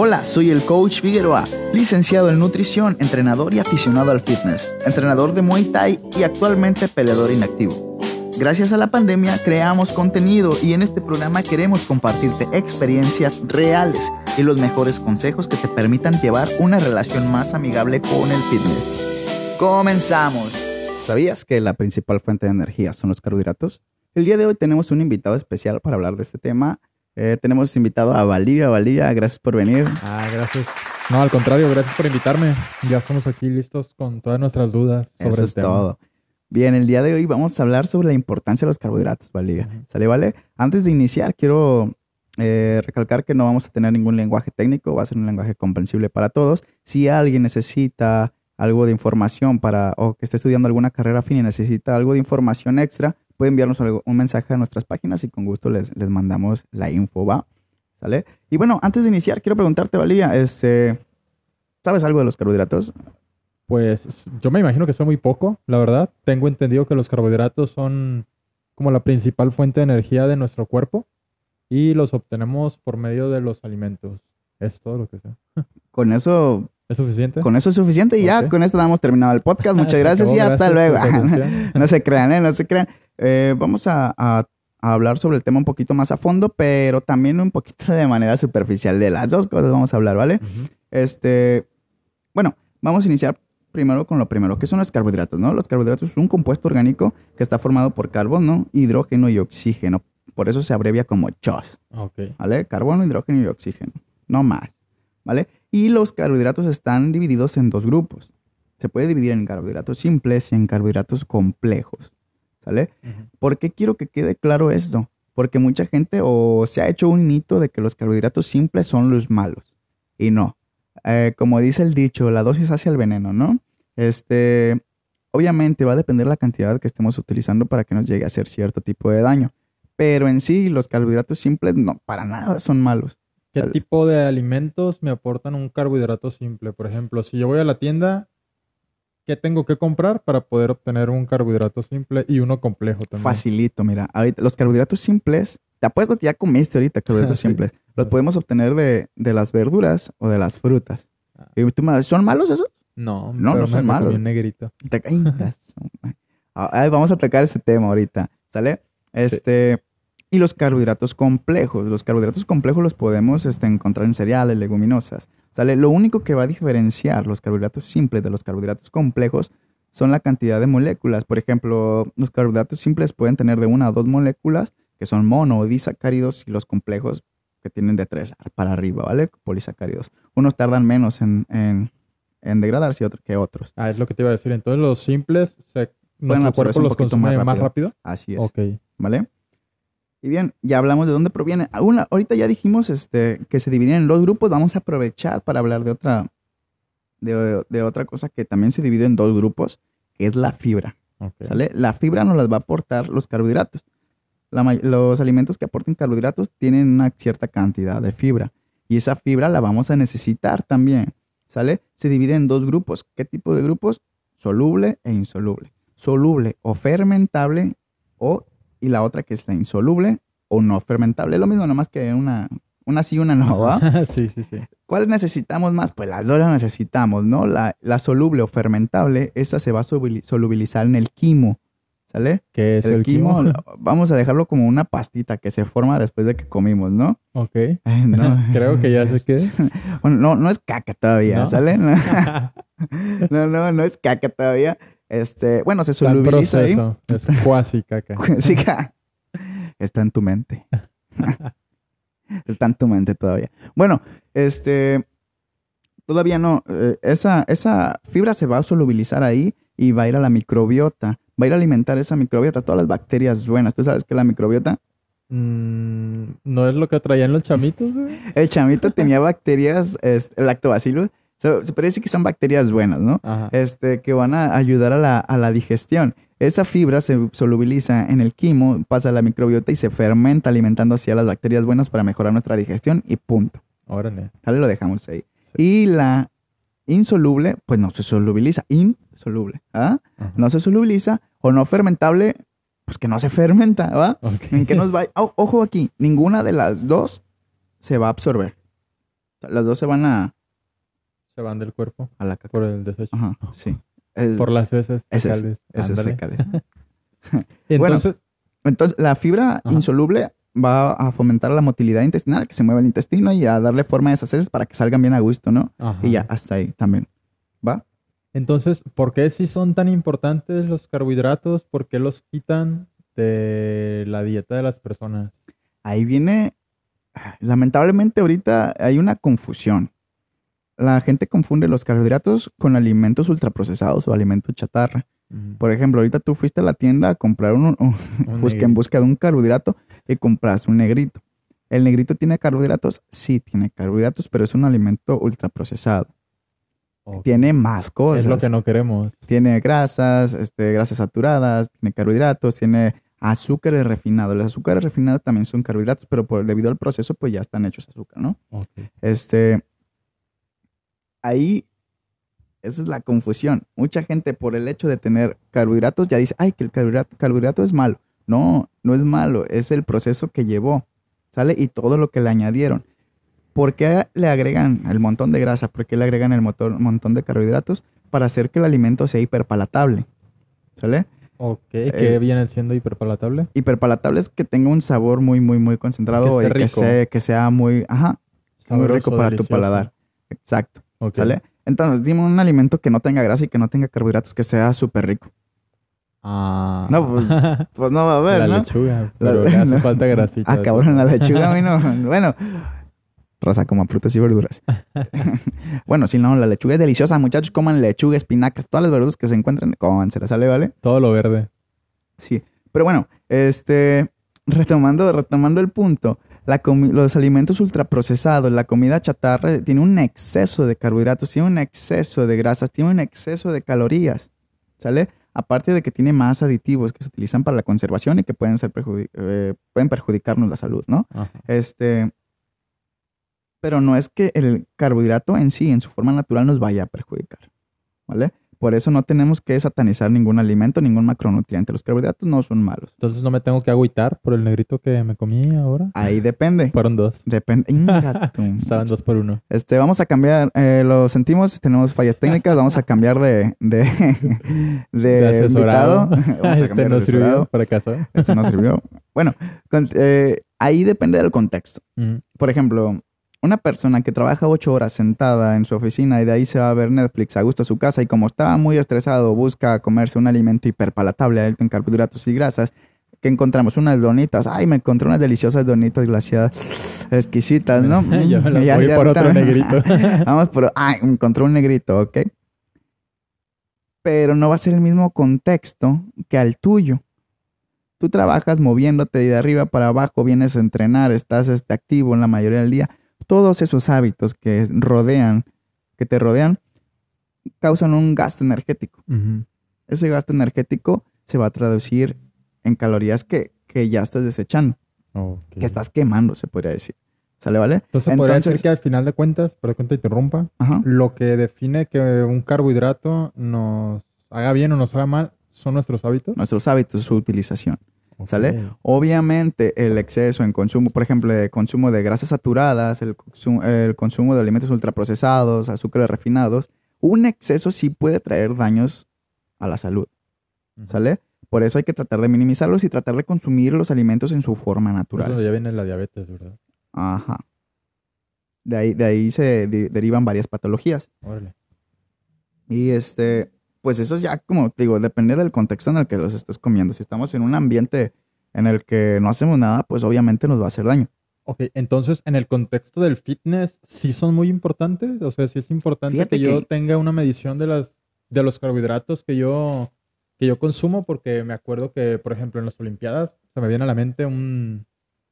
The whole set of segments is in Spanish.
Hola, soy el coach Figueroa, licenciado en nutrición, entrenador y aficionado al fitness, entrenador de Muay Thai y actualmente peleador inactivo. Gracias a la pandemia creamos contenido y en este programa queremos compartirte experiencias reales y los mejores consejos que te permitan llevar una relación más amigable con el fitness. Comenzamos. ¿Sabías que la principal fuente de energía son los carbohidratos? El día de hoy tenemos un invitado especial para hablar de este tema. Eh, tenemos invitado a Valía. Valía, gracias por venir. Ah, gracias. No, al contrario, gracias por invitarme. Ya estamos aquí listos con todas nuestras dudas sobre Eso el es tema. todo. Bien, el día de hoy vamos a hablar sobre la importancia de los carbohidratos, Valía. ¿Sale, vale? Antes de iniciar, quiero eh, recalcar que no vamos a tener ningún lenguaje técnico, va a ser un lenguaje comprensible para todos. Si alguien necesita algo de información para, o que esté estudiando alguna carrera fin y necesita algo de información extra, puede enviarnos un mensaje a nuestras páginas y con gusto les, les mandamos la info, ¿va? ¿Sale? Y bueno, antes de iniciar, quiero preguntarte, Valía, este, ¿sabes algo de los carbohidratos? Pues yo me imagino que son muy poco, la verdad. Tengo entendido que los carbohidratos son como la principal fuente de energía de nuestro cuerpo y los obtenemos por medio de los alimentos. Es todo lo que sé. Con eso ¿Es suficiente? Con eso es suficiente y ya con esto damos terminado el podcast. Muchas gracias acabó, y hasta gracias luego. no se crean, ¿eh? No se crean. Eh, vamos a, a- a hablar sobre el tema un poquito más a fondo, pero también un poquito de manera superficial. De las dos cosas vamos a hablar, ¿vale? Este, bueno, vamos a iniciar primero con lo primero, que son los carbohidratos, ¿no? Los carbohidratos son un compuesto orgánico que está formado por carbono, hidrógeno y oxígeno. Por eso se abrevia como CHOS. Ok. ¿vale? Carbono, hidrógeno y oxígeno, no más, ¿vale? Y los carbohidratos están divididos en dos grupos. Se puede dividir en carbohidratos simples y en carbohidratos complejos, ¿sale? Ujú. ¿Por qué quiero que quede claro esto? Porque mucha gente o se ha hecho un mito de que los carbohidratos simples son los malos. Y no. Eh, como dice el dicho, la dosis hace el veneno, ¿no? Este, obviamente va a depender la cantidad que estemos utilizando para que nos llegue a hacer cierto tipo de daño. Pero en sí, los carbohidratos simples no, para nada son malos. ¿Qué tipo de alimentos me aportan un carbohidrato simple? Por ejemplo, si yo voy a la tienda, ¿qué tengo que comprar para poder obtener un carbohidrato simple y uno complejo también? Facilito, mira. Ahorita, los carbohidratos simples, te apuesto que ya comiste ahorita carbohidratos Sí. simples. Los podemos obtener de, de las verduras o de las frutas. Ah. Y tú me- ¿Son malos esos? No, No, pero no son malos. bien negrito. Te ca- Ay, vamos a tocar ese tema ahorita, ¿sale? Este, y los carbohidratos complejos. Los carbohidratos complejos los podemos este, encontrar en cereales, leguminosas, ¿sale? Lo único que va a diferenciar los carbohidratos simples de los carbohidratos complejos son la cantidad de moléculas. Por ejemplo, los carbohidratos simples pueden tener de una a dos moléculas, que son mono o disacáridos, y los complejos que tienen de tres para arriba, ¿vale? Polisacáridos. Unos tardan menos en, en, en degradarse que otros. Ah, es lo que te iba a decir. Entonces los simples, se, nuestro cuerpo los más consume más rápido. rápido. Así es. Ok. ¿Vale? Y bien, ya hablamos de dónde proviene. Una, ahorita ya dijimos este, que se dividen en dos grupos. Vamos a aprovechar para hablar de otra, de, de otra cosa que también se divide en dos grupos, que es la fibra. ¿Sale? La fibra nos las va a aportar los carbohidratos. La los alimentos que aporten carbohidratos tienen una cierta cantidad de fibra. Y esa fibra la vamos a necesitar también. ¿Sale? Se divide en dos grupos. ¿Qué tipo de grupos? Soluble e insoluble. Soluble o fermentable o, y la otra que es la insoluble o no fermentable. Es lo mismo, nomás que una, una sí, una no, ¿va? sí, sí, sí. ¿Cuál necesitamos más? Pues las dos las necesitamos, ¿no? La, la soluble o fermentable, esta se va a solubilizar en el quimo, ¿sale? ¿Qué es el, el, quimo, vamos a dejarlo como una pastita que se forma después de que comimos, ¿no? ok. No. Creo que ya sé qué. Bueno, no, no es caca todavía, ¿No? ¿sale? No, no, no es caca todavía. Este, bueno, se solubiliza ahí. proceso. Es cuasi caca. Sí, está en tu mente. está en tu mente todavía. Bueno, este, todavía no. eh, esa, esa fibra se va a solubilizar ahí y va a ir a la microbiota. Va a ir a alimentar esa microbiota, todas las bacterias buenas. ¿Tú sabes qué es la microbiota? Mm, ¿No es lo que traían los chamitos, güey? El chamito tenía bacterias, este, lactobacillus. Se, se parece que son bacterias buenas, ¿no? Ajá. este, que van a ayudar a la, a la digestión. Esa fibra se solubiliza en el quimo, pasa a la microbiota y se fermenta alimentando así a las bacterias buenas para mejorar nuestra digestión y punto. Órale. ¿Sale? Lo dejamos ahí. Y la insoluble, pues no se solubiliza. Insoluble. ¿ah? Ajá. No se solubiliza o no fermentable, pues que no se fermenta, ¿va? ¿En qué nos va? Ojo aquí, ninguna de las dos se va a absorber. Las dos se van a, Se van del cuerpo a la caca. por el desecho. Ajá, sí. Por las heces ese es, fecales. ese es Ándale. fecales. Entonces, Entonces, la fibra Ajá. insoluble va a fomentar la motilidad intestinal, que se mueva el intestino y a darle forma a esas heces para que salgan bien a gusto, ¿no? ajá. Y ya, hasta ahí también. ¿Va? Entonces, ¿por qué si son tan importantes los carbohidratos? ¿Por qué los quitan de la dieta de las personas? Ahí viene, lamentablemente ahorita hay una confusión. La gente confunde los carbohidratos con alimentos ultraprocesados o alimentos chatarra. Por ejemplo, ahorita tú fuiste a la tienda a comprar un, busca en busca de un carbohidrato y compras un negrito. ¿El negrito tiene carbohidratos? Sí, tiene carbohidratos, pero es un alimento ultraprocesado. Tiene más cosas. Es lo que no queremos. Tiene grasas, este, grasas saturadas, tiene carbohidratos, tiene azúcares refinados. Los azúcares refinados también son carbohidratos, pero por, debido al proceso, pues ya están hechos azúcar, ¿no? Este, ahí, esa es la confusión. Mucha gente por el hecho de tener carbohidratos ya dice, ay, que el carbohidrato, carbohidrato es malo. No, no es malo, es el proceso que llevó, ¿sale? Y todo lo que le añadieron. ¿Por qué le agregan el montón de grasa? ¿Por qué le agregan el motor- montón de carbohidratos? Para hacer que el alimento sea hiperpalatable, ¿sale? Ok, ¿qué Eh, viene siendo hiperpalatable? Hiperpalatable es que tenga un sabor muy, muy, muy concentrado Que y que sea, que sea muy, ajá, muy rico para tu paladar. Exacto. Ok. ¿Sale? Entonces, dime un alimento que no tenga grasa y que no tenga carbohidratos, que sea súper rico. Ah. No, pues, Pues no va a haber, la ¿no? lechuga, pero le hace no. falta grasita. Ah, cabrón, la lechuga a mí no. Bueno, raza como frutas y verduras. bueno, si no, la lechuga es deliciosa. Muchachos, coman lechuga, espinacas, todas las verduras que se encuentren, coman, se las sale, ¿vale? Todo lo verde. Sí. Pero bueno, este, retomando, retomando el punto, la los alimentos ultraprocesados, la comida chatarra, tiene un exceso de carbohidratos, tiene un exceso de grasas, tiene un exceso de calorías, ¿sale? Aparte de que tiene más aditivos que se utilizan para la conservación y que pueden, ser eh, pueden perjudicarnos la salud, ¿no? Ajá. Este, pero no es que el carbohidrato en sí, en su forma natural, nos vaya a perjudicar, ¿vale? Por eso no tenemos que satanizar ningún alimento, ningún macronutriente. Los carbohidratos no son malos. Entonces no me tengo que agüitar por el negrito que me comí ahora. Ahí depende. Fueron dos. Depende. Estaban dos por uno. Este, vamos a cambiar, eh, lo sentimos, tenemos fallas técnicas, vamos a cambiar de, de, de, De asesorado. invitado. Vamos a este no sirvió para caso. Este no sirvió. Bueno, con- eh, ahí depende del contexto. Por ejemplo, una persona que trabaja ocho horas sentada en su oficina y de ahí se va a ver Netflix a gusto a su casa y como está muy estresado busca comerse un alimento hiperpalatable alto en carbohidratos y grasas, que encontramos unas donitas. Ay, me encontré unas deliciosas donitas glaciadas exquisitas, ¿no? Yo me las Ya- voy ya por otro negrito. Vamos por... Ay, encontré un negrito, ¿ok? Pero no va a ser el mismo contexto que al tuyo. Tú trabajas moviéndote de arriba para abajo, vienes a entrenar, estás este, activo en la mayoría del día. Todos esos hábitos que rodean, que te rodean, causan un gasto energético. Ese gasto energético se va a traducir en calorías que, que ya estás desechando, Ok. que estás quemando, se podría decir. ¿Sale, vale? Entonces, podría decir que al final de cuentas, perdón que te interrumpa, Ajá. lo que define que un carbohidrato nos haga bien o nos haga mal son nuestros hábitos. Nuestros hábitos, su utilización. ¿Sale? Obviamente el exceso en consumo, por ejemplo, de consumo de grasas saturadas, el, consumo, el consumo de alimentos ultraprocesados, azúcares refinados, un exceso sí puede traer daños a la salud. ¿sale? Por eso hay que tratar de minimizarlos y tratar de consumir los alimentos en su forma natural. donde ya viene la diabetes, ¿verdad? Ajá. De ahí, de ahí se de- derivan varias patologías. Órale. Y este, pues eso ya, como te digo, depende del contexto en el que los estés comiendo. Si estamos en un ambiente en el que no hacemos nada, pues obviamente nos va a hacer daño. Ok, entonces en el contexto del fitness, ¿sí son muy importantes? O sea, sí es importante Fíjate que yo que- tenga una medición de las de los carbohidratos que yo que yo consumo, porque me acuerdo que, por ejemplo, en las Olimpiadas se me viene a la mente un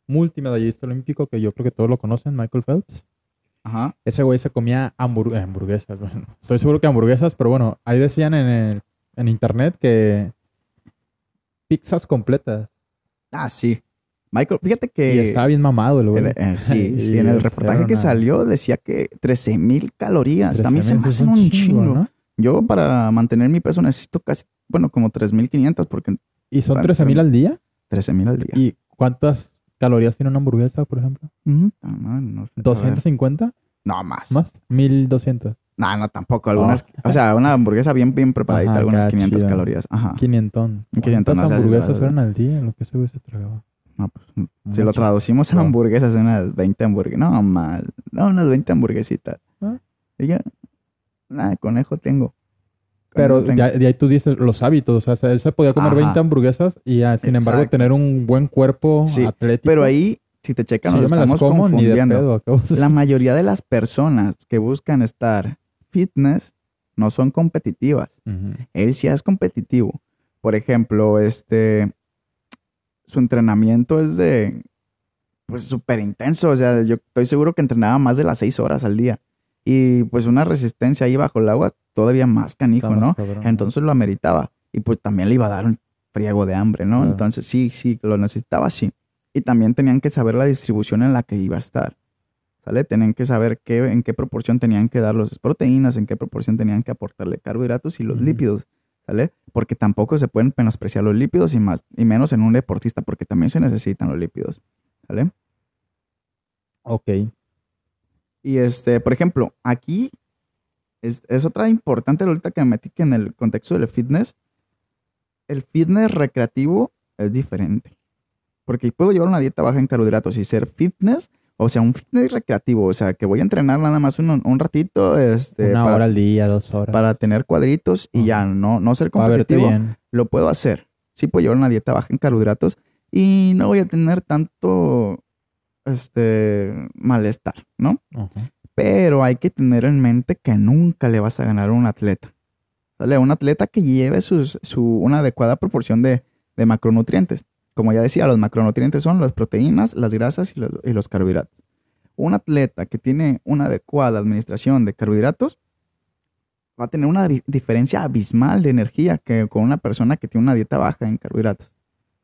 multimedallista olímpico que yo creo que todos lo conocen, Michael Phelps. Ajá. Ese güey se comía eh, hamburguesas. Bueno, estoy seguro que hamburguesas, pero bueno, ahí decían en, el- en internet que pizzas completas. Ah, sí. Michael, fíjate Y que... estaba bien mamado el güey. eh, sí, Y sí, en el reportaje que una- salió decía que 13 mil calorías. A mí se me 13,000 hacen un chingo. ¿no? Yo para mantener mi peso necesito casi, bueno, como 3.500 porque ¿Y son Bueno, 13 mil al día? 13 mil al día. ¿Y cuántas calorías tiene una hamburguesa, por ejemplo? Ah, no, no sé. A ver. ¿250? No, más. ¿Más? 1200. No, no, tampoco. Algunas, O sea, una hamburguesa bien, bien preparadita, Ajá, algunas acá 500 chida. calorías. Ajá. 500. 500, no ¿Cuántas seas hamburguesas eran al día? Lo que ese güey se tragaba. No, pues, si lo traducimos a hamburguesas, unas 20 hamburguesas. No, más. No, unas 20 hamburguesitas. Ah. Y ya, nada, conejo tengo. Pero tengo. ya, de ahí tú dices los hábitos. O sea, él se podía comer Ajá. 20 hamburguesas y ah, sin embargo tener un buen cuerpo Sí, atlético. Pero ahí, si te checan, si nos yo me las estamos como, ni de confundiendo. pedo. La mayoría de las personas que buscan estar fitness no son competitivas. Él sí es competitivo. Por ejemplo, este, su entrenamiento es de, pues, súper intenso. O sea, yo estoy seguro que entrenaba más de las seis horas al día. Y pues una resistencia ahí bajo el agua todavía más canijo, ¿no? cabrón. Entonces lo ameritaba. Y pues también le iba a dar un friego de hambre, ¿no? Claro. Entonces sí, sí, lo necesitaba, sí. Y también tenían que saber la distribución en la que iba a estar. ¿Sale? Tenían que saber qué, en qué proporción tenían que dar las proteínas, en qué proporción tenían que aportarle carbohidratos y los lípidos. ¿Sale? Porque tampoco se pueden menospreciar los lípidos y más, y menos en un deportista, porque también se necesitan los lípidos. ¿Sale? Ok. Y este, por ejemplo, aquí es, es otra importante ahorita que me metí que en el contexto del fitness, el fitness recreativo es diferente. Porque puedo llevar una dieta baja en carbohidratos y ser fitness, o sea, un fitness recreativo, o sea, que voy a entrenar nada más un, un ratito este, Una para, hora al día, dos horas. para tener cuadritos y ya, no, no ser competitivo lo puedo hacer. Sí puedo llevar una dieta baja en carbohidratos y no voy a tener tanto este malestar, ¿no? Pero hay que tener en mente que nunca le vas a ganar a un atleta. ¿Sale? Un atleta que lleve sus- su, una adecuada proporción de, de macronutrientes. Como ya decía, los macronutrientes son las proteínas, las grasas y los, y los carbohidratos. Un atleta que tiene una adecuada administración de carbohidratos va a tener una di- diferencia abismal de energía que con una persona que tiene una dieta baja en carbohidratos.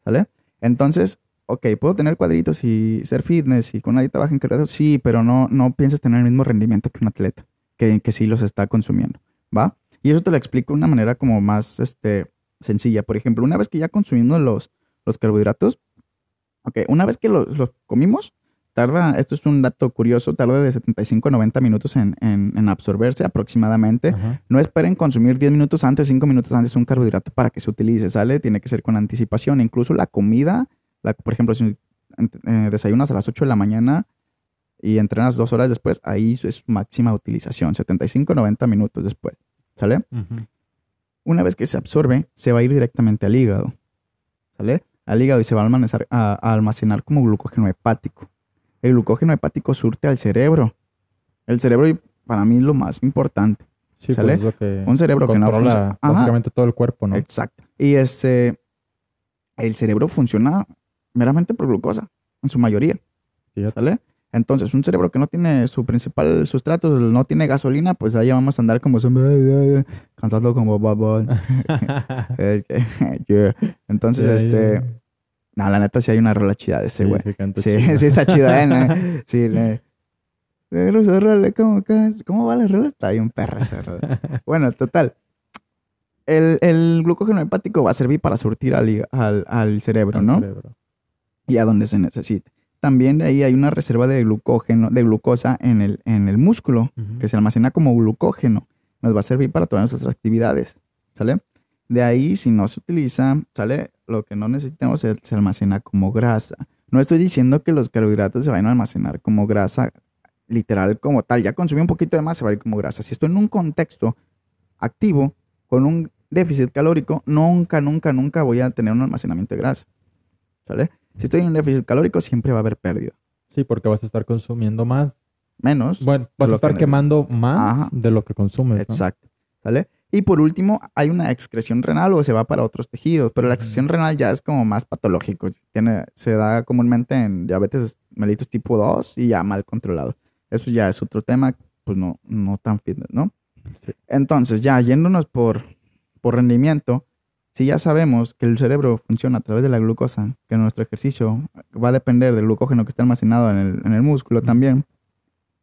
¿Sale? Entonces, ok, puedo tener cuadritos y ser fitness y con una dieta baja en carbohidratos, sí, pero no, no pienses tener el mismo rendimiento que un atleta que, que sí los está consumiendo, ¿va? Y eso te lo explico de una manera como más este, sencilla. Por ejemplo, una vez que ya consumimos los, los carbohidratos, ok, una vez que los, los comimos, tarda, esto es un dato curioso, tarda de 75 a 90 minutos en, en- en absorberse aproximadamente. Ajá. No esperen consumir 10 minutos antes, 5 minutos antes un carbohidrato para que se utilice, ¿sale? Tiene que ser con anticipación. Incluso la comida, la, por ejemplo, si eh, desayunas a las 8 de la mañana y entrenas dos horas después, ahí es máxima utilización, 75 90 minutos después, ¿sale? Una vez que se absorbe, se va a ir directamente al hígado, ¿sale? Al hígado y se va a almacenar, a- a almacenar como glucógeno hepático. El glucógeno hepático surte al cerebro. El cerebro, para mí, es lo más importante. Sí, ¿Sale? pues que Un cerebro que no funciona. Ajá. básicamente todo el cuerpo, ¿no? Exacto. Y este, el cerebro funciona meramente por glucosa, en su mayoría. ¿sale? Entonces, un cerebro que no tiene su principal sustrato, no tiene gasolina, pues ahí vamos a andar como cantando como babón. Yeah. Entonces, este, no, la neta sí hay una rola chida de ese güey. sí, Sí, está chida, ¿eh? Sí, le- ¿cómo, ¿cómo va la rola? Está bien perra esa rola. Bueno, total. El, el glucógeno hepático va a servir para surtir al, al, al cerebro, Al ¿no? cerebro. Y a donde se necesite. También de ahí hay una reserva de glucógeno, de glucosa en el, en el músculo, que se almacena como glucógeno. Nos va a servir para todas nuestras actividades, ¿sale? De ahí, si no se utiliza, ¿sale? Lo que no necesitamos se, se almacena como grasa. No estoy diciendo que los carbohidratos se vayan a almacenar como grasa literal como tal. Ya consumí un poquito de más, se va a ir como grasa. Si estoy en un contexto activo, con un déficit calórico, nunca, nunca, nunca voy a tener un almacenamiento de grasa. ¿Sale? Si estoy en un déficit calórico, siempre va a haber pérdida. Sí, porque vas a estar consumiendo más. Menos. Bueno, vas a estar que- quemando más Ajá. de lo que consumes, ¿no? Exacto. ¿Sale? Y por último, hay una excreción renal o se va para otros tejidos, pero la excreción renal ya es como más patológico. Tiene, se da comúnmente en diabetes mellitus tipo 2 y ya mal controlado. Eso ya es otro tema, pues no, no tan fitness, ¿no? Sí. Entonces, ya yéndonos por, por rendimiento, si ya sabemos que el cerebro funciona a través de la glucosa, que nuestro ejercicio va a depender del glucógeno que está almacenado en el, en el músculo también,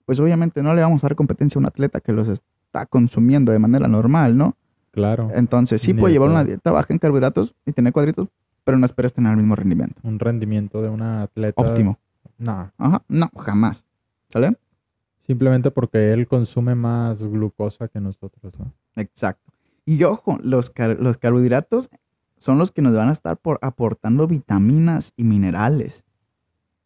pues obviamente no le vamos a dar competencia a un atleta que los está consumiendo de manera normal, ¿no? Claro. Entonces sí puede de llevar una dieta baja en carbohidratos y tener cuadritos, pero no esperes tener el mismo rendimiento. Un rendimiento de una atleta. Óptimo. No. Ajá, no, jamás. ¿Sale? Simplemente porque él consume más glucosa que nosotros, ¿no? Exacto. Y ojo, los, car- los carbohidratos son los que nos van a estar por aportando vitaminas y minerales.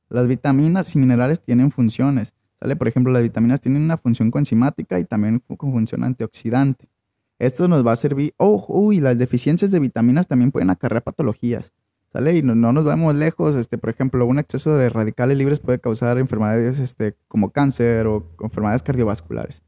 Las vitaminas y minerales tienen funciones. ¿Sale? Por ejemplo, las vitaminas tienen una función coenzimática y también con función antioxidante. Esto nos va a servir. Oh, uy, las deficiencias de vitaminas también pueden acarrear patologías. ¿Sale? Y no, no nos vamos lejos. Este, por ejemplo, un exceso de radicales libres puede causar enfermedades este, como cáncer o enfermedades cardiovasculares.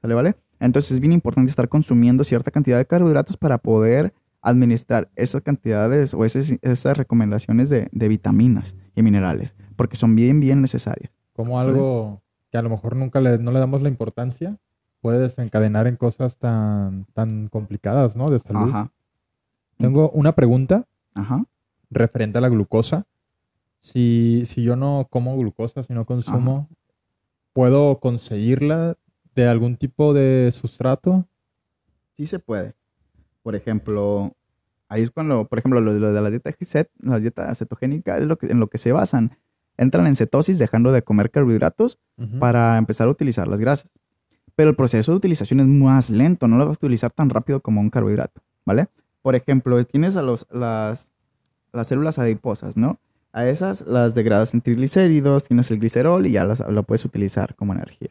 ¿Sale? ¿Vale? Entonces es bien importante estar consumiendo cierta cantidad de carbohidratos para poder administrar esas cantidades o esas, esas recomendaciones de, de vitaminas y minerales, porque son bien, bien necesarias. Como algo que a lo mejor nunca le, no le damos la importancia, puede desencadenar en cosas tan, tan complicadas, ¿no? De salud. Ajá, Tengo una pregunta ajá. referente a la glucosa. Si, si yo no como glucosa, si no consumo, ¿puedo conseguirla de algún tipo de sustrato? Sí se puede. Por ejemplo, ahí es cuando, por ejemplo, lo, lo de la dieta CET, la dieta cetogénica es lo que, en lo que se basan. Entran en cetosis dejando de comer carbohidratos para empezar a utilizar las grasas. Pero el proceso de utilización es más lento, no lo vas a utilizar tan rápido como un carbohidrato, ¿vale? Por ejemplo, tienes a los, las, las células adiposas, ¿no? A esas las degradas en triglicéridos, tienes el glicerol y ya las, lo puedes utilizar como energía,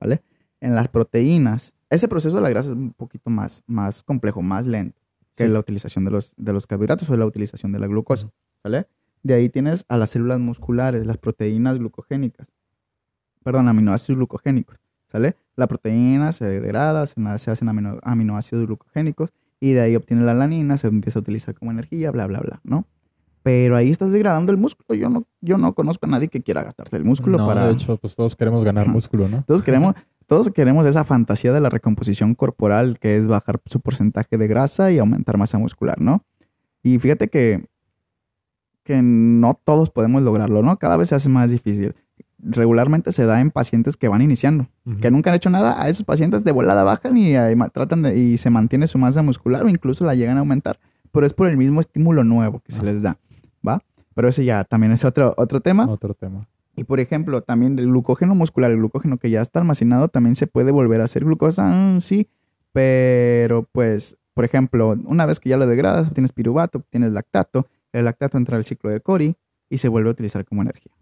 ¿vale? En las proteínas, ese proceso de la grasa es un poquito más, más complejo, más lento que Sí. la utilización de los, de los carbohidratos o la utilización de la glucosa. ¿vale? De ahí tienes a las células musculares, las proteínas glucogénicas, perdón, aminoácidos glucogénicos, ¿sale? La proteína se degrada, se, se hacen amino- aminoácidos glucogénicos y de ahí obtiene la alanina, se empieza a utilizar como energía, bla, bla, bla, ¿no? Pero ahí estás degradando el músculo. Yo no, yo no conozco a nadie que quiera gastarse el músculo No, para... de hecho, pues todos queremos ganar músculo, ¿no? Todos queremos, todos queremos esa fantasía de la recomposición corporal, que es bajar su porcentaje de grasa y aumentar masa muscular, ¿no? Y fíjate que, que no todos podemos lograrlo, ¿no? Cada vez se hace más difícil. Regularmente se da en pacientes que van iniciando, que nunca han hecho nada. A esos pacientes de volada bajan y, ahí ma- tratan de, y se mantiene su masa muscular o incluso la llegan a aumentar, pero es por el mismo estímulo nuevo que se les da, ¿va? Pero eso ya también es otro, otro tema. Otro tema. Y por ejemplo, también el glucógeno muscular, el glucógeno que ya está almacenado, también se puede volver a hacer glucosa, mm, sí, pero pues, por ejemplo, una vez que ya lo degradas, obtienes piruvato, obtienes lactato, el lactato entra al ciclo de Cori y se vuelve a utilizar como energía,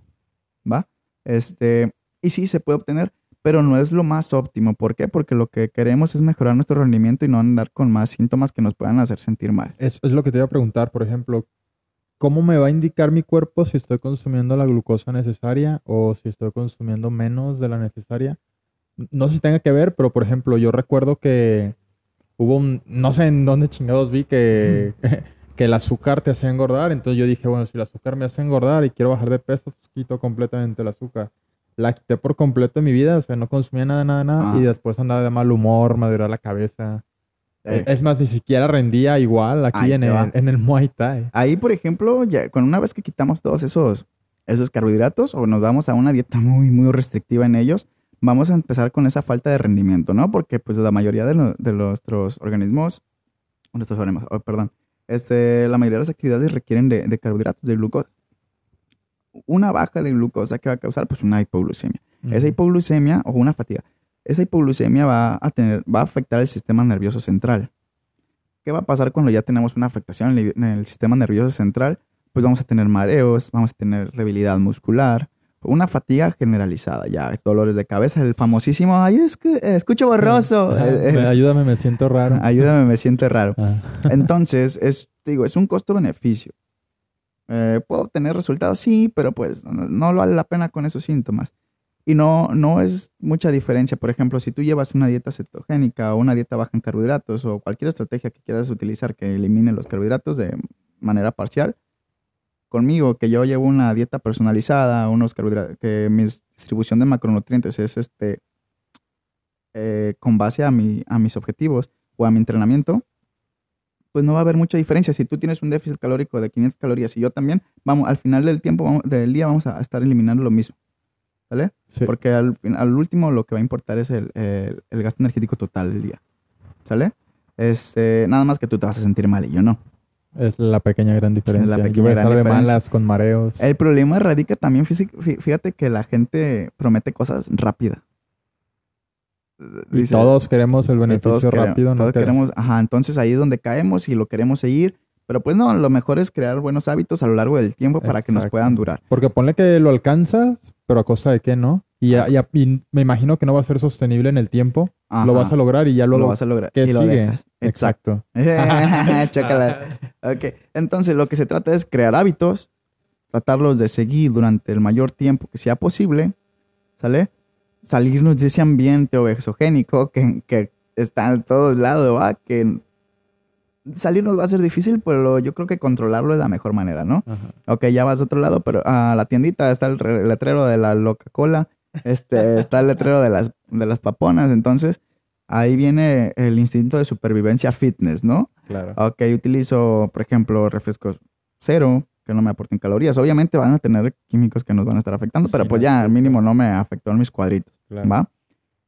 ¿va? Este, y sí se puede obtener, pero no es lo más óptimo. ¿Por qué? Porque lo que queremos es mejorar nuestro rendimiento y no andar con más síntomas que nos puedan hacer sentir mal. Es, es lo que te iba a preguntar, por ejemplo, ¿cómo me va a indicar mi cuerpo si estoy consumiendo la glucosa necesaria o si estoy consumiendo menos de la necesaria? No sé si tenga que ver, pero por ejemplo, yo recuerdo que hubo un, no sé en dónde chingados vi que, que el azúcar te hacía engordar, entonces yo dije, bueno, si el azúcar me hace engordar y quiero bajar de peso, pues quito completamente el azúcar. La quité por completo en mi vida, o sea, no consumía nada, nada, nada, Ah. y después andaba de mal humor, me la cabeza. Eh, Es más, ni siquiera rendía igual aquí Ahí en el, en el Muay Thai. Ahí, por ejemplo, ya con una vez que quitamos todos esos, esos carbohidratos o nos vamos a una dieta muy, muy restrictiva en ellos, vamos a empezar con esa falta de rendimiento, ¿no? Porque pues la mayoría de, lo- de nuestros organismos, nuestros organismos, oh, perdón, este, la mayoría de las actividades requieren de, de carbohidratos, de glucosa. Una baja de glucosa que va a causar pues una hipoglucemia. Esa Ujú. hipoglucemia o una fatiga, esa hipoglucemia va a tener, va a afectar el sistema nervioso central. ¿Qué va a pasar cuando ya tenemos una afectación en el, sistema nervioso central? Pues vamos a tener mareos, vamos a tener debilidad muscular, una fatiga generalizada, ya dolores de cabeza, el famosísimo, ay, es que eh, escucho borroso, Ajá, eh, eh, Ayúdame, me siento raro. ayúdame, me siento raro. Ah. Entonces, es, digo, es un costo-beneficio. Eh, ¿Puedo tener resultados? Sí, pero pues no, no vale la pena con esos síntomas. Y no, no es mucha diferencia. Por ejemplo, si tú llevas una dieta cetogénica o una dieta baja en carbohidratos o cualquier estrategia que quieras utilizar que elimine los carbohidratos de manera parcial, conmigo, que yo llevo una dieta personalizada, unos carbohidratos, que mi distribución de macronutrientes es este eh, con base a, mi, a mis objetivos o a mi entrenamiento, pues no va a haber mucha diferencia. Si tú tienes un déficit calórico de 500 calorías y yo también, vamos, al final del tiempo, vamos- del día, vamos a estar eliminando lo mismo. ¿Vale? Sí. Porque al, al último lo que va a importar es el, el- el gasto energético total del día. ¿Sale? Este, nada más que tú te vas a sentir mal y yo no. Es la pequeña gran diferencia. pequeña Yo voy a gran de diferencia. malas con mareos. El problema radica también, físi- fí- fíjate que la gente promete cosas rápidas. Y todos queremos el beneficio rápido, ¿no? Todos queremos, ajá, entonces ahí es donde caemos y lo queremos seguir. Pero pues no, lo mejor es crear buenos hábitos a lo largo del tiempo para que nos puedan durar. Porque ponle que lo alcanzas, pero a costa de qué, ¿no? Y, me imagino que no va a ser sostenible en el tiempo. Lo vas a lograr y ya luego. Lo vas a lograr. ¿Qué y Lo dejas. Exacto. ok. Entonces, lo que se trata es crear hábitos, tratarlos de seguir durante el mayor tiempo que sea posible, ¿sale? Salirnos de ese ambiente obesogénico que, que está en todos lados, ¿va? Que salirnos va a ser difícil, pero yo creo que controlarlo es la mejor manera, ¿no? Ok, ya vas a otro lado, pero a la tiendita está el letrero de la Coca-Cola este, está el letrero de las, de las paponas, entonces ahí viene el instinto de supervivencia fitness, ¿no? Claro. Ok, utilizo, por ejemplo, refrescos cero, que no me aporten calorías. Obviamente van a tener químicos que nos van a estar afectando, pero pues ya al mínimo no me afectó en mis cuadritos, ¿va?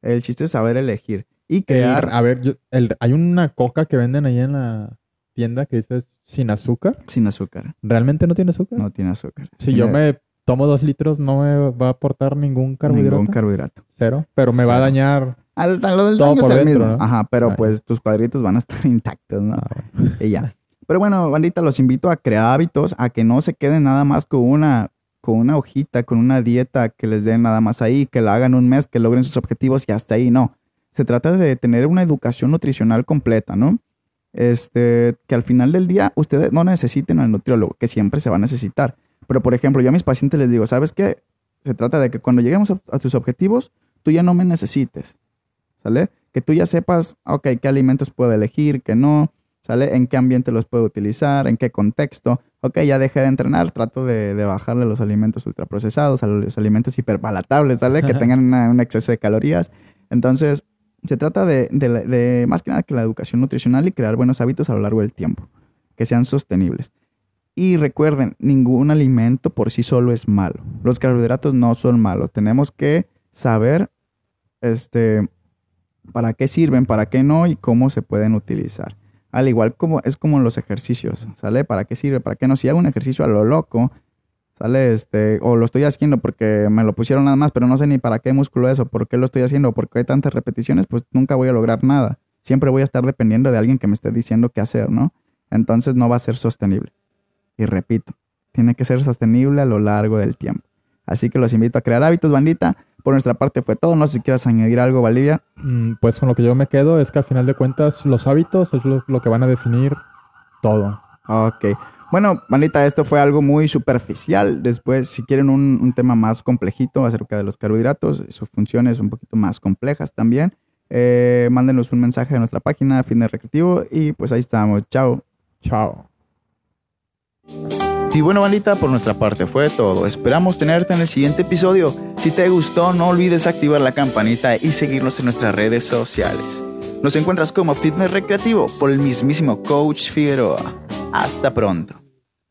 El chiste es saber elegir y crear... a ver, hay una coca que venden ahí en la tienda que dice sin azúcar. Sin azúcar. ¿Realmente no tiene azúcar? No tiene azúcar. Si yo me tomo dos litros, no me va a aportar ningún carbohidrato. Ningún carbohidrato. Cero. Pero me va a dañar. Al, lo del todo por dentro, Ajá, pero pues tus cuadritos van a estar intactos, ¿no? Ah, y ya. Pero bueno, bandita, los invito a crear hábitos, a que no se queden nada más con una, con una hojita, con una dieta que les den nada más ahí, que la hagan un mes, que logren sus objetivos y hasta ahí, no. Se trata de tener una educación nutricional completa, ¿no? Este, que al final del día ustedes no necesiten al nutriólogo, que siempre se va a necesitar pero, por ejemplo, yo a mis pacientes les digo, ¿sabes qué? Se trata de que cuando lleguemos a, tus objetivos, tú ya no me necesites, ¿sale? Que tú ya sepas, ok, qué alimentos puedo elegir, qué no, ¿sale? En qué ambiente los puedo utilizar, en qué contexto. Ok, ya dejé de entrenar, trato de, bajarle los alimentos ultraprocesados, a los alimentos hiperpalatables, ¿sale? Que tengan un exceso de calorías. Entonces, se trata de, de, más que nada que la educación nutricional y crear buenos hábitos a lo largo del tiempo, que sean sostenibles. Y recuerden, ningún alimento por sí solo es malo. Los carbohidratos no son malos. Tenemos que saber este, para qué sirven, para qué no y cómo se pueden utilizar. Al igual como es como los ejercicios, ¿sale? ¿Para qué sirve? ¿Para qué no? Si hago un ejercicio a lo loco, ¿sale? Este, o lo estoy haciendo porque me lo pusieron nada más, pero no sé ni para qué músculo es o por qué lo estoy haciendo o por qué hay tantas repeticiones, pues nunca voy a lograr nada. Siempre voy a estar dependiendo de alguien que me esté diciendo qué hacer, ¿no? Entonces no va a ser sostenible. Y repito, tiene que ser sostenible a lo largo del tiempo. Así que los invito a crear hábitos, bandita. Por nuestra parte fue todo. No sé si quieras añadir algo, Valivia. Mm, pues con lo que yo me quedo es que al final de cuentas los hábitos es lo, que van a definir todo. Ok. Bueno, bandita, esto fue algo muy superficial. Después, si quieren un, tema más complejito acerca de los carbohidratos, sus funciones un poquito más complejas también, eh, mándenos un mensaje a nuestra página, de Recreativo, y pues ahí estamos. Chao. Chao. Y bueno, bandita, por nuestra parte fue todo. Esperamos tenerte en el siguiente episodio. Si te gustó, no olvides activar la campanita y seguirnos en nuestras redes sociales. Nos encuentras como Fitness Recreativo por el mismísimo Coach Figueroa. Hasta pronto.